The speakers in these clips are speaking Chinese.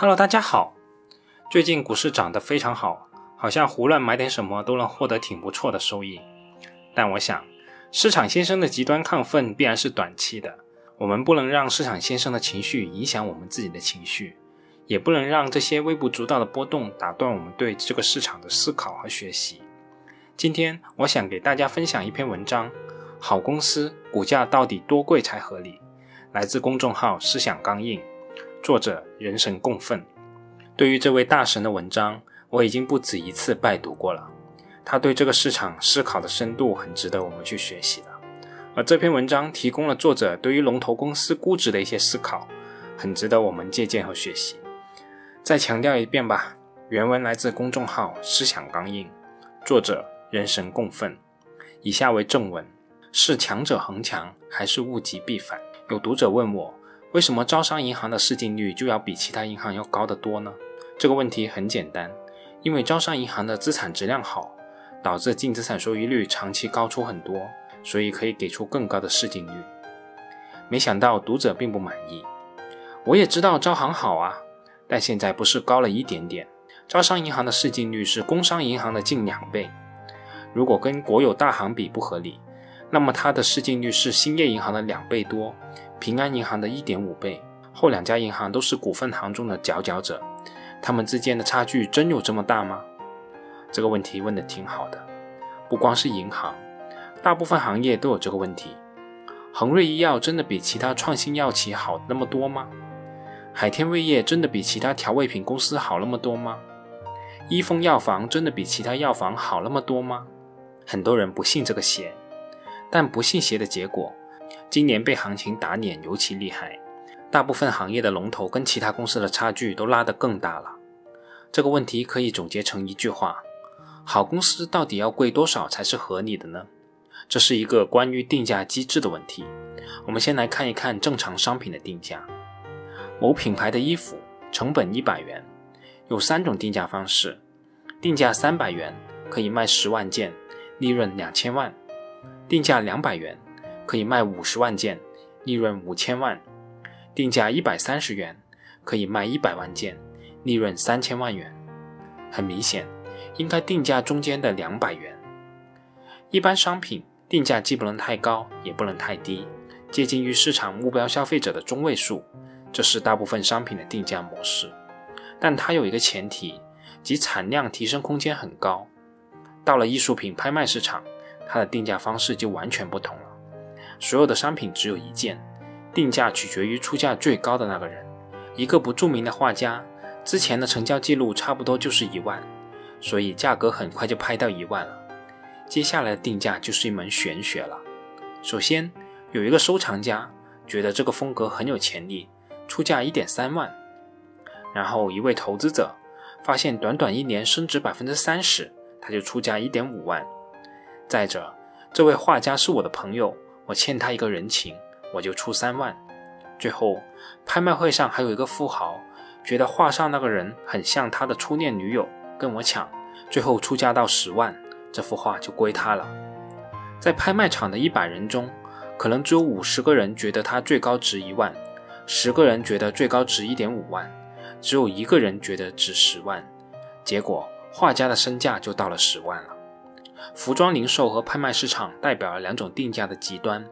Hello，大家好。最近股市涨得非常好，好像胡乱买点什么都能获得挺不错的收益。但我想，市场先生的极端亢奋必然是短期的，我们不能让市场先生的情绪影响我们自己的情绪，也不能让这些微不足道的波动打断我们对这个市场的思考和学习。今天，我想给大家分享一篇文章：好公司股价到底多贵才合理？来自公众号“思想刚硬”。作者人神共愤。对于这位大神的文章，我已经不止一次拜读过了。他对这个市场思考的深度很值得我们去学习的。而这篇文章提供了作者对于龙头公司估值的一些思考，很值得我们借鉴和学习。再强调一遍吧，原文来自公众号“思想刚硬”，作者人神共愤。以下为正文：是强者恒强，还是物极必反？有读者问我。为什么招商银行的市净率就要比其他银行要高得多呢？这个问题很简单，因为招商银行的资产质量好，导致净资产收益率长期高出很多，所以可以给出更高的市净率。没想到读者并不满意。我也知道招行好啊，但现在不是高了一点点。招商银行的市净率是工商银行的近两倍，如果跟国有大行比不合理，那么它的市净率是兴业银行的两倍多。平安银行的一点五倍，后两家银行都是股份行中的佼佼者，他们之间的差距真有这么大吗？这个问题问的挺好的。不光是银行，大部分行业都有这个问题。恒瑞医药真的比其他创新药企好那么多吗？海天味业真的比其他调味品公司好那么多吗？一丰药房真的比其他药房好那么多吗？很多人不信这个邪，但不信邪的结果。今年被行情打脸尤其厉害，大部分行业的龙头跟其他公司的差距都拉得更大了。这个问题可以总结成一句话：好公司到底要贵多少才是合理的呢？这是一个关于定价机制的问题。我们先来看一看正常商品的定价。某品牌的衣服成本一百元，有三种定价方式：定价三百元可以卖十万件，利润两千万；定价两百元。可以卖五十万件，利润五千万；定价一百三十元，可以卖一百万件，利润三千万元。很明显，应该定价中间的两百元。一般商品定价既不能太高，也不能太低，接近于市场目标消费者的中位数，这是大部分商品的定价模式。但它有一个前提，即产量提升空间很高。到了艺术品拍卖市场，它的定价方式就完全不同了。所有的商品只有一件，定价取决于出价最高的那个人。一个不著名的画家，之前的成交记录差不多就是一万，所以价格很快就拍到一万了。接下来的定价就是一门玄学了。首先，有一个收藏家觉得这个风格很有潜力，出价一点三万。然后一位投资者发现短短一年升值百分之三十，他就出价一点五万。再者，这位画家是我的朋友。我欠他一个人情，我就出三万。最后，拍卖会上还有一个富豪，觉得画上那个人很像他的初恋女友，跟我抢，最后出价到十万，这幅画就归他了。在拍卖场的一百人中，可能只有五十个人觉得它最高值一万，十个人觉得最高值一点五万，只有一个人觉得值十万。结果，画家的身价就到了十万了。服装零售和拍卖市场代表了两种定价的极端：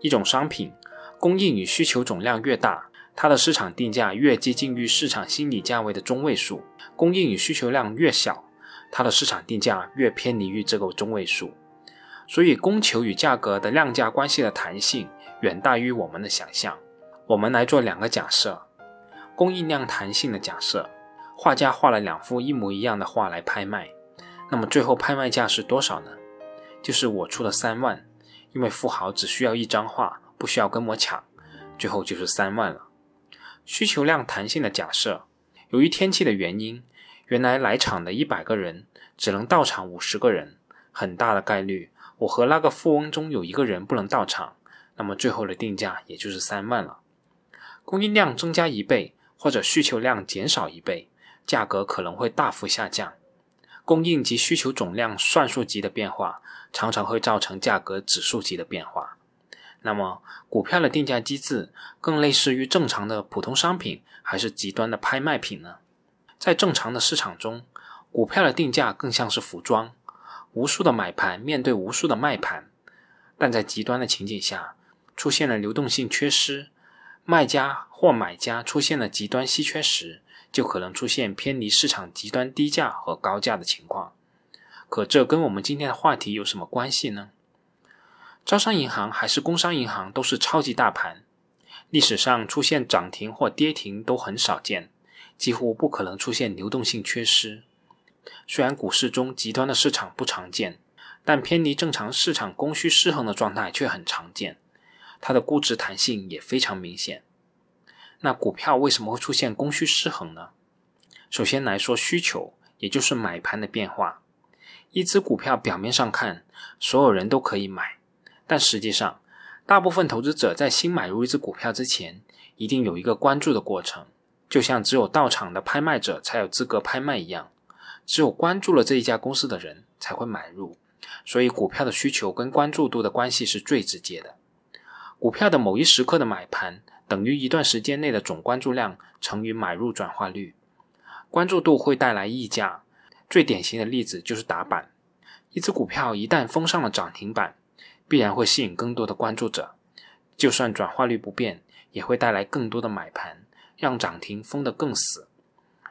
一种商品供应与需求总量越大，它的市场定价越接近于市场心理价位的中位数；供应与需求量越小，它的市场定价越偏离于这个中位数。所以，供求与价格的量价关系的弹性远大于我们的想象。我们来做两个假设：供应量弹性的假设，画家画了两幅一模一样的画来拍卖。那么最后拍卖价是多少呢？就是我出了三万，因为富豪只需要一张画，不需要跟我抢，最后就是三万了。需求量弹性的假设，由于天气的原因，原来来场的一百个人只能到场五十个人，很大的概率我和那个富翁中有一个人不能到场，那么最后的定价也就是三万了。供应量增加一倍或者需求量减少一倍，价格可能会大幅下降。供应及需求总量算术级的变化，常常会造成价格指数级的变化。那么，股票的定价机制更类似于正常的普通商品，还是极端的拍卖品呢？在正常的市场中，股票的定价更像是服装，无数的买盘面对无数的卖盘。但在极端的情景下，出现了流动性缺失，卖家或买家出现了极端稀缺时，就可能出现偏离市场极端低价和高价的情况。可这跟我们今天的话题有什么关系呢？招商银行还是工商银行都是超级大盘，历史上出现涨停或跌停都很少见，几乎不可能出现流动性缺失。虽然股市中极端的市场不常见，但偏离正常市场供需失衡的状态却很常见，它的估值弹性也非常明显。那股票为什么会出现供需失衡呢？首先来说需求，也就是买盘的变化。一只股票表面上看，所有人都可以买，但实际上，大部分投资者在新买入一只股票之前，一定有一个关注的过程，就像只有到场的拍卖者才有资格拍卖一样，只有关注了这一家公司的人才会买入。所以，股票的需求跟关注度的关系是最直接的。股票的某一时刻的买盘，等于一段时间内的总关注量乘以买入转化率，关注度会带来溢价。最典型的例子就是打板，一只股票一旦封上了涨停板，必然会吸引更多的关注者，就算转化率不变，也会带来更多的买盘，让涨停封得更死。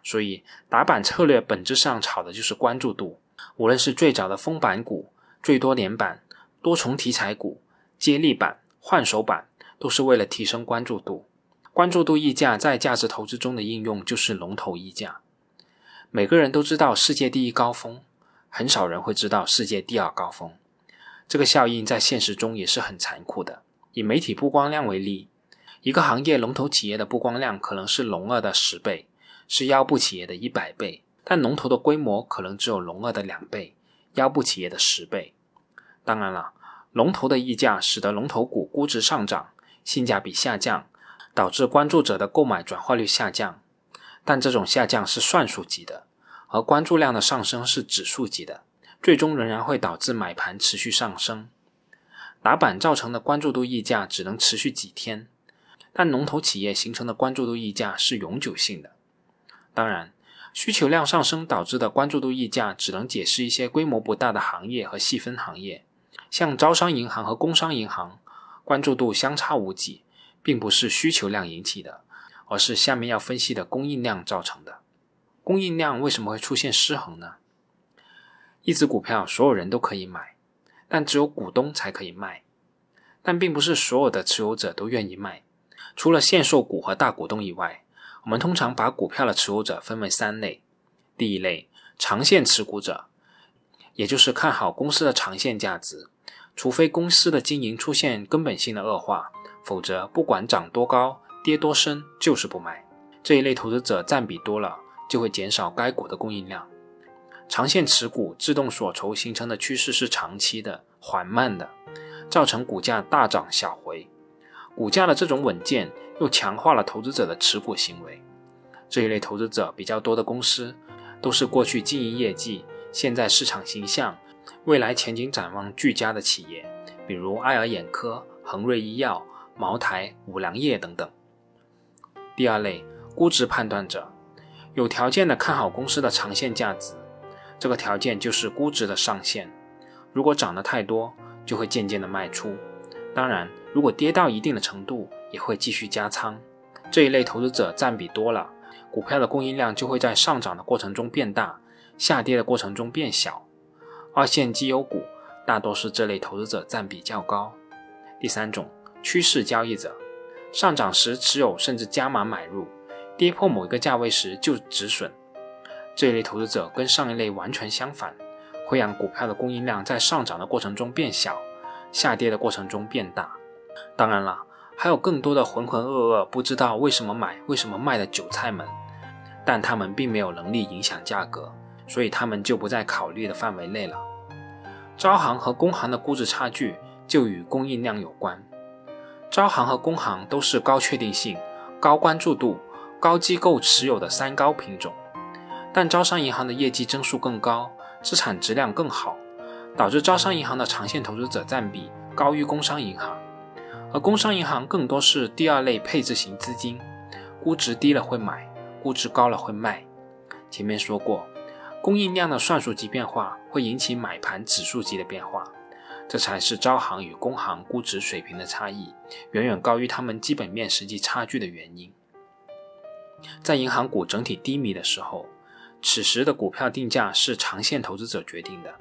所以打板策略本质上炒的就是关注度。无论是最早的封板股、最多连板、多重题材股、接力板、换手板，都是为了提升关注度。关注度溢价在价值投资中的应用就是龙头溢价。每个人都知道世界第一高峰，很少人会知道世界第二高峰。这个效应在现实中也是很残酷的。以媒体曝光量为例，一个行业龙头企业的曝光量可能是龙二的十倍，是腰部企业的一百倍，但龙头的规模可能只有龙二的两倍，腰部企业的十倍。当然了，龙头的溢价使得龙头股估值上涨，性价比下降，导致关注者的购买转化率下降。但这种下降是算术级的，而关注量的上升是指数级的，最终仍然会导致买盘持续上升。打板造成的关注度溢价只能持续几天，但龙头企业形成的关注度溢价是永久性的。当然，需求量上升导致的关注度溢价只能解释一些规模不大的行业和细分行业，像招商银行和工商银行，关注度相差无几，并不是需求量引起的。而是下面要分析的供应量造成的。供应量为什么会出现失衡呢？一只股票所有人都可以买，但只有股东才可以卖。但并不是所有的持有者都愿意卖。除了限售股和大股东以外，我们通常把股票的持有者分为三类。第一类，长线持股者，也就是看好公司的长线价值，除非公司的经营出现根本性的恶化，否则不管涨多高。跌多深就是不买，这一类投资者占比多了，就会减少该股的供应量。长线持股自动锁筹形成的趋势是长期的、缓慢的，造成股价大涨小回。股价的这种稳健又强化了投资者的持股行为。这一类投资者比较多的公司，都是过去经营业绩、现在市场形象、未来前景展望俱佳的企业，比如爱尔眼科、恒瑞医药、茅台、五粮液等等。第二类估值判断者，有条件的看好公司的长线价值，这个条件就是估值的上限。如果涨得太多，就会渐渐的卖出。当然，如果跌到一定的程度，也会继续加仓。这一类投资者占比多了，股票的供应量就会在上涨的过程中变大，下跌的过程中变小。二线绩优股大多是这类投资者占比较高。第三种趋势交易者。上涨时持有甚至加码买入，跌破某一个价位时就止损。这一类投资者跟上一类完全相反，会让股票的供应量在上涨的过程中变小，下跌的过程中变大。当然了，还有更多的浑浑噩噩不知道为什么买、为什么卖的韭菜们，但他们并没有能力影响价格，所以他们就不在考虑的范围内了。招行和工行的估值差距就与供应量有关。招行和工行都是高确定性、高关注度、高机构持有的三高品种，但招商银行的业绩增速更高，资产质量更好，导致招商银行的长线投资者占比高于工商银行。而工商银行更多是第二类配置型资金，估值低了会买，估值高了会卖。前面说过，供应量的算术级变化会引起买盘指数级的变化，这才是招行与工行估值水平的差异远远高于他们基本面实际差距的原因。在银行股整体低迷的时候，此时的股票定价是长线投资者决定的，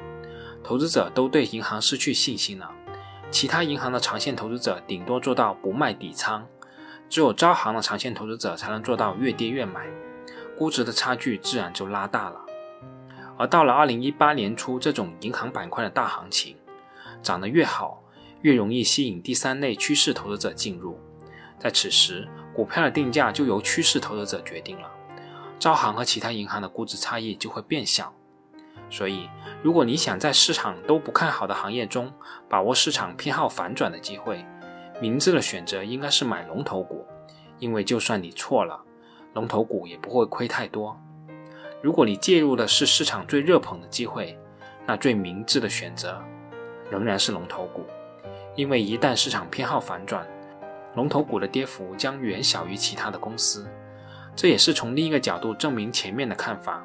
投资者都对银行失去信心了。其他银行的长线投资者顶多做到不卖底仓，只有招行的长线投资者才能做到越跌越买，估值的差距自然就拉大了。而到了二零一八年初这种银行板块的大行情，涨得越好，越容易吸引第三类趋势投资者进入，在此时，股票的定价就由趋势投资者决定了，招行和其他银行的估值差异就会变小。所以，如果你想在市场都不看好的行业中把握市场偏好反转的机会，明智的选择应该是买龙头股，因为就算你错了，龙头股也不会亏太多。如果你介入的是市场最热捧的机会，那最明智的选择仍然是龙头股，因为一旦市场偏好反转，龙头股的跌幅将远小于其他的公司。这也是从另一个角度证明前面的看法。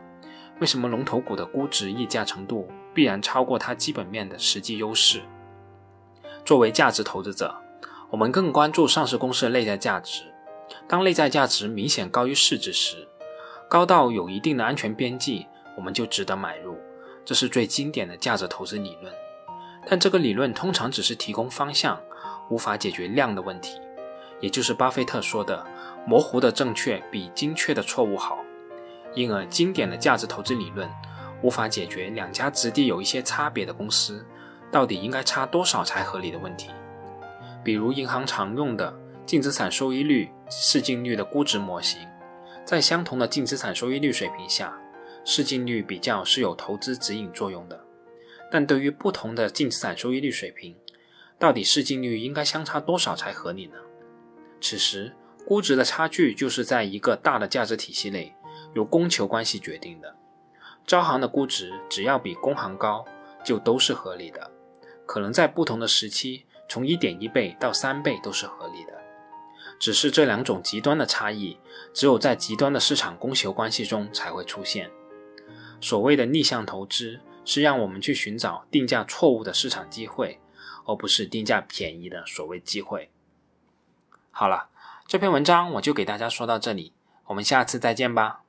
为什么龙头股的估值溢价程度必然超过它基本面的实际优势？作为价值投资者，我们更关注上市公司的内在价值。当内在价值明显高于市值时，高到有一定的安全边际，我们就值得买入。这是最经典的价值投资理论。但这个理论通常只是提供方向，无法解决量的问题，也就是巴菲特说的“模糊的正确比精确的错误好”。因而，经典的价值投资理论无法解决两家质地有一些差别的公司到底应该差多少才合理的问题。比如，银行常用的净资产收益率、市净率的估值模型，在相同的净资产收益率水平下，市净率比较是有投资指引作用的。但对于不同的净资产收益率水平，到底市净率应该相差多少才合理呢？此时，估值的差距就是在一个大的价值体系内。由供求关系决定的，招行的估值只要比工行高，就都是合理的。可能在不同的时期，从一点一倍到三倍都是合理的。只是这两种极端的差异，只有在极端的市场供求关系中才会出现。所谓的逆向投资，是让我们去寻找定价错误的市场机会，而不是定价便宜的所谓机会。好了，这篇文章我就给大家说到这里，我们下次再见吧。